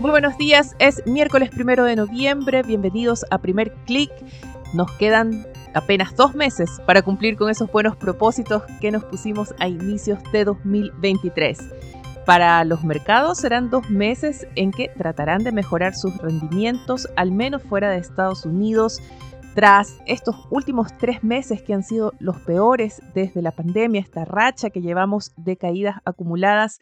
Muy buenos días, es miércoles primero de noviembre, bienvenidos a Primer Click. Nos quedan apenas dos meses para cumplir con esos buenos propósitos que nos pusimos a inicios de 2023. Para los mercados serán dos meses en que tratarán de mejorar sus rendimientos, al menos fuera de Estados Unidos, tras estos últimos tres meses que han sido los peores desde la pandemia, esta racha que llevamos de caídas acumuladas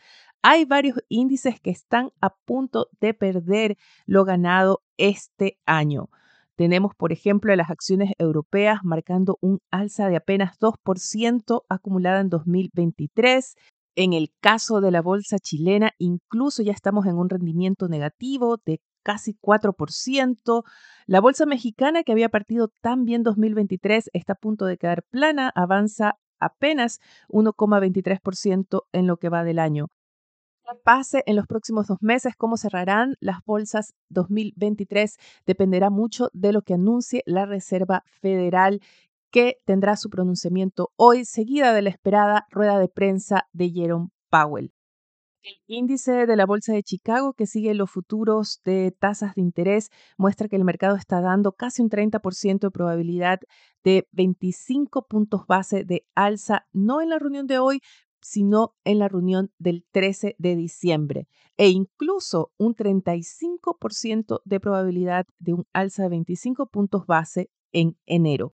hay varios índices que están a punto de perder lo ganado este año. Tenemos, por ejemplo, las acciones europeas marcando un alza de apenas 2% acumulada en 2023. En el caso de la bolsa chilena, incluso ya estamos en un rendimiento negativo de casi 4%. La bolsa mexicana, que había partido tan bien 2023, está a punto de quedar plana, avanza apenas 1,23% en lo que va del año pase en los próximos dos meses, cómo cerrarán las bolsas 2023, dependerá mucho de lo que anuncie la Reserva Federal que tendrá su pronunciamiento hoy, seguida de la esperada rueda de prensa de Jerome Powell. El índice de la Bolsa de Chicago, que sigue los futuros de tasas de interés, muestra que el mercado está dando casi un 30% de probabilidad de 25 puntos base de alza, no en la reunión de hoy, sino en la reunión del 13 de diciembre e incluso un 35% de probabilidad de un alza de 25 puntos base en enero.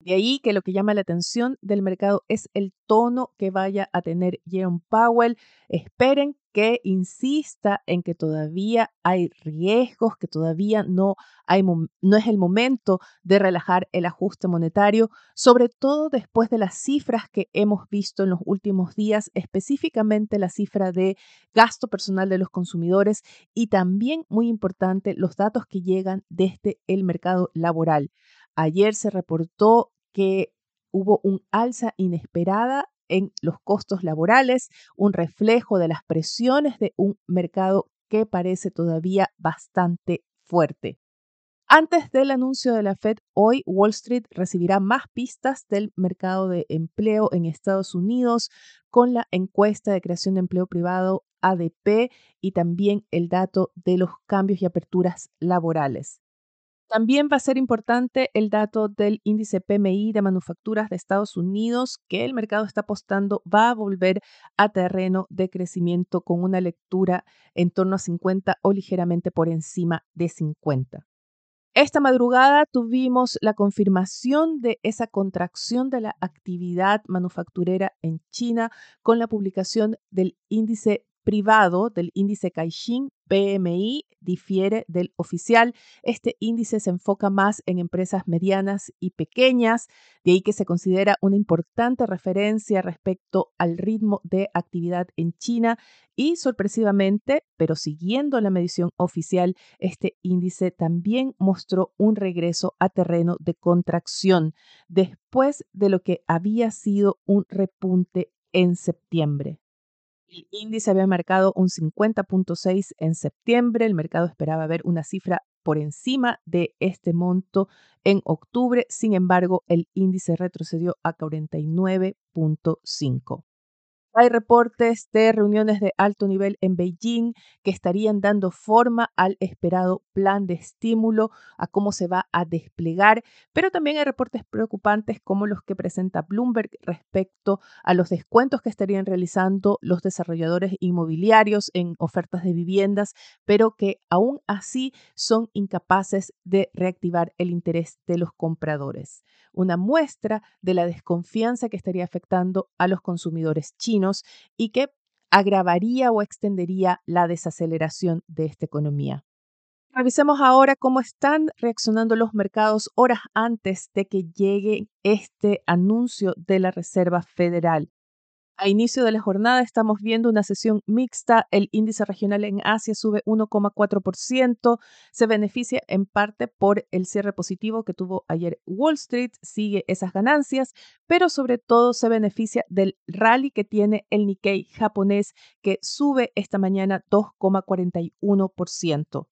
De ahí que lo que llama la atención del mercado es el tono que vaya a tener Jerome Powell. Esperen que insista en que todavía hay riesgos, que todavía no, hay, no es el momento de relajar el ajuste monetario, sobre todo después de las cifras que hemos visto en los últimos días, específicamente la cifra de gasto personal de los consumidores y también, muy importante, los datos que llegan desde el mercado laboral. Ayer se reportó que hubo un alza inesperada en los costos laborales, un reflejo de las presiones de un mercado que parece todavía bastante fuerte. Antes del anuncio de la Fed, hoy Wall Street recibirá más pistas del mercado de empleo en Estados Unidos con la encuesta de creación de empleo privado ADP y también el dato de los cambios y aperturas laborales. También va a ser importante el dato del índice PMI de manufacturas de Estados Unidos, que el mercado está apostando va a volver a terreno de crecimiento con una lectura en torno a 50 o ligeramente por encima de 50. Esta madrugada tuvimos la confirmación de esa contracción de la actividad manufacturera en China con la publicación del índice privado del índice Caixin PMI difiere del oficial. Este índice se enfoca más en empresas medianas y pequeñas, de ahí que se considera una importante referencia respecto al ritmo de actividad en China y sorpresivamente, pero siguiendo la medición oficial, este índice también mostró un regreso a terreno de contracción después de lo que había sido un repunte en septiembre. El índice había marcado un 50.6 en septiembre, el mercado esperaba ver una cifra por encima de este monto en octubre, sin embargo, el índice retrocedió a 49.5. Hay reportes de reuniones de alto nivel en Beijing que estarían dando forma al esperado plan de estímulo, a cómo se va a desplegar, pero también hay reportes preocupantes como los que presenta Bloomberg respecto a los descuentos que estarían realizando los desarrolladores inmobiliarios en ofertas de viviendas, pero que aún así son incapaces de reactivar el interés de los compradores. Una muestra de la desconfianza que estaría afectando a los consumidores chinos y que agravaría o extendería la desaceleración de esta economía. Revisemos ahora cómo están reaccionando los mercados horas antes de que llegue este anuncio de la Reserva Federal. A inicio de la jornada estamos viendo una sesión mixta. El índice regional en Asia sube 1,4%. Se beneficia en parte por el cierre positivo que tuvo ayer Wall Street. Sigue esas ganancias, pero sobre todo se beneficia del rally que tiene el Nikkei japonés que sube esta mañana 2,41%.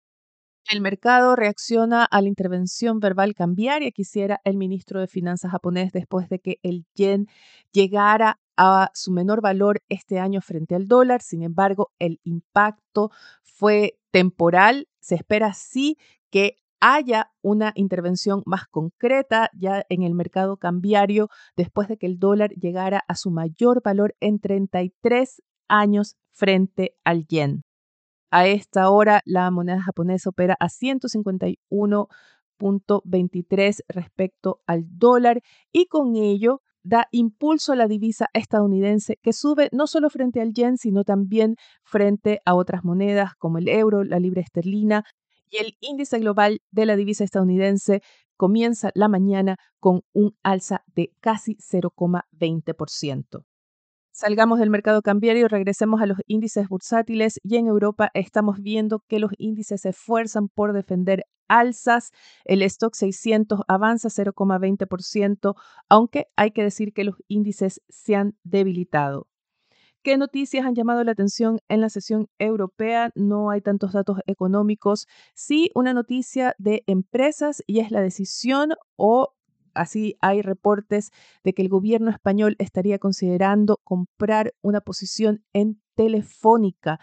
El mercado reacciona a la intervención verbal cambiaria que hiciera el ministro de Finanzas japonés después de que el yen llegara a su menor valor este año frente al dólar. Sin embargo, el impacto fue temporal. Se espera sí que haya una intervención más concreta ya en el mercado cambiario después de que el dólar llegara a su mayor valor en 33 años frente al yen. A esta hora, la moneda japonesa opera a 151.23 respecto al dólar y con ello da impulso a la divisa estadounidense que sube no solo frente al yen, sino también frente a otras monedas como el euro, la libra esterlina y el índice global de la divisa estadounidense comienza la mañana con un alza de casi 0,20%. Salgamos del mercado cambiario regresemos a los índices bursátiles y en Europa estamos viendo que los índices se esfuerzan por defender alzas. El stock 600 avanza 0,20%, aunque hay que decir que los índices se han debilitado. ¿Qué noticias han llamado la atención en la sesión europea? No hay tantos datos económicos, sí una noticia de empresas y es la decisión o Así hay reportes de que el gobierno español estaría considerando comprar una posición en Telefónica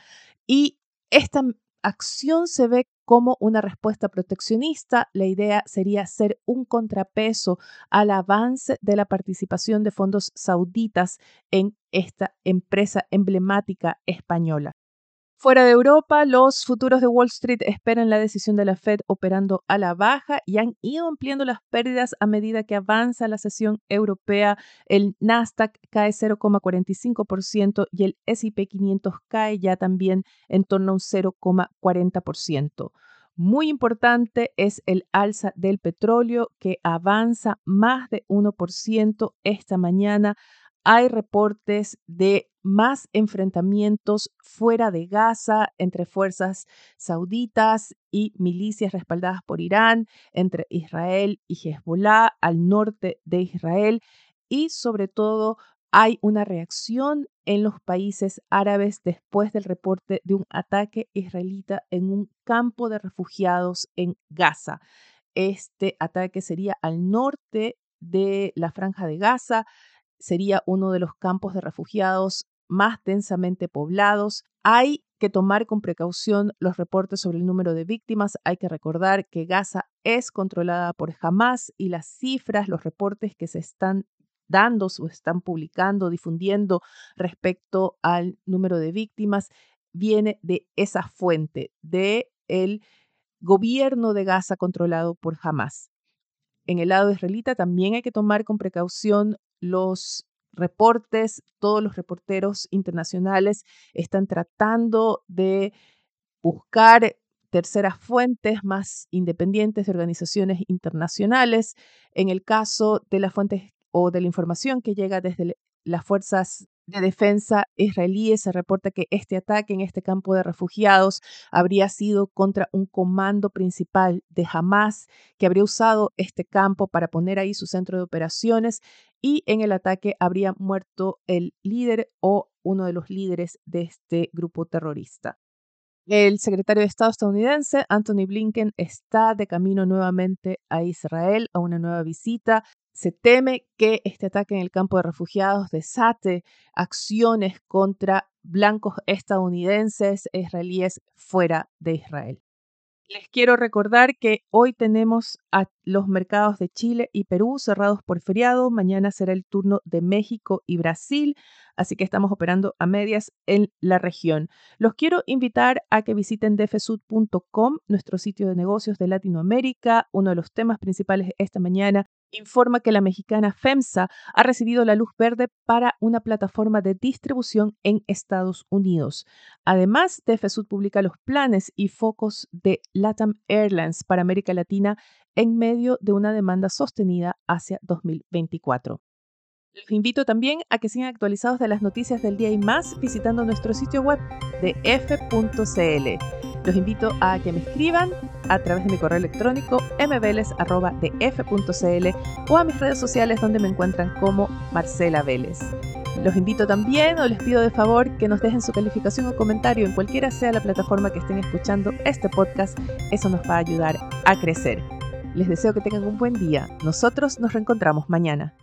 y esta acción se ve como una respuesta proteccionista. La idea sería ser un contrapeso al avance de la participación de fondos sauditas en esta empresa emblemática española. Fuera de Europa, los futuros de Wall Street esperan la decisión de la Fed operando a la baja y han ido ampliando las pérdidas a medida que avanza la sesión europea. El Nasdaq cae 0,45% y el SP 500 cae ya también en torno a un 0,40%. Muy importante es el alza del petróleo que avanza más de 1% esta mañana hay reportes de más enfrentamientos fuera de Gaza entre fuerzas sauditas y milicias respaldadas por Irán, entre Israel y Hezbollah al norte de Israel y sobre todo hay una reacción en los países árabes después del reporte de un ataque israelita en un campo de refugiados en Gaza. Este ataque sería al norte de la franja de Gaza sería uno de los campos de refugiados más densamente poblados. Hay que tomar con precaución los reportes sobre el número de víctimas. Hay que recordar que Gaza es controlada por Hamas y las cifras, los reportes que se están dando o están publicando, difundiendo respecto al número de víctimas, viene de esa fuente, de gobierno de Gaza controlado por Hamas. En el lado israelita también hay que tomar con precaución los reportes, todos los reporteros internacionales están tratando de buscar terceras fuentes más independientes de organizaciones internacionales. En el caso de las fuentes o de la información que llega desde las fuerzas de defensa israelíes se reporta que este ataque en este campo de refugiados habría sido contra un comando principal de Hamas que habría usado este campo para poner ahí su centro de operaciones y en el ataque habría muerto el líder o uno de los líderes de este grupo terrorista. El secretario de Estado estadounidense, Anthony Blinken, está de camino nuevamente a Israel a una nueva visita. Se teme que este ataque en el campo de refugiados desate acciones contra blancos estadounidenses e israelíes fuera de Israel. Les quiero recordar que hoy tenemos a los mercados de Chile y Perú cerrados por feriado. Mañana será el turno de México y Brasil, así que estamos operando a medias en la región. Los quiero invitar a que visiten defesud.com, nuestro sitio de negocios de Latinoamérica. Uno de los temas principales esta mañana informa que la mexicana FEMSA ha recibido la luz verde para una plataforma de distribución en Estados Unidos. Además, TFSUD publica los planes y focos de LATAM Airlines para América Latina en medio de una demanda sostenida hacia 2024. Los invito también a que sigan actualizados de las noticias del día y más visitando nuestro sitio web de f.cl. Los invito a que me escriban a través de mi correo electrónico mveles.df.cl o a mis redes sociales donde me encuentran como Marcela Vélez. Los invito también o les pido de favor que nos dejen su calificación o comentario en cualquiera sea la plataforma que estén escuchando este podcast. Eso nos va a ayudar a crecer. Les deseo que tengan un buen día. Nosotros nos reencontramos mañana.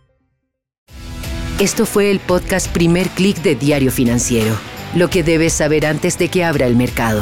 Esto fue el podcast Primer Click de Diario Financiero. Lo que debes saber antes de que abra el mercado.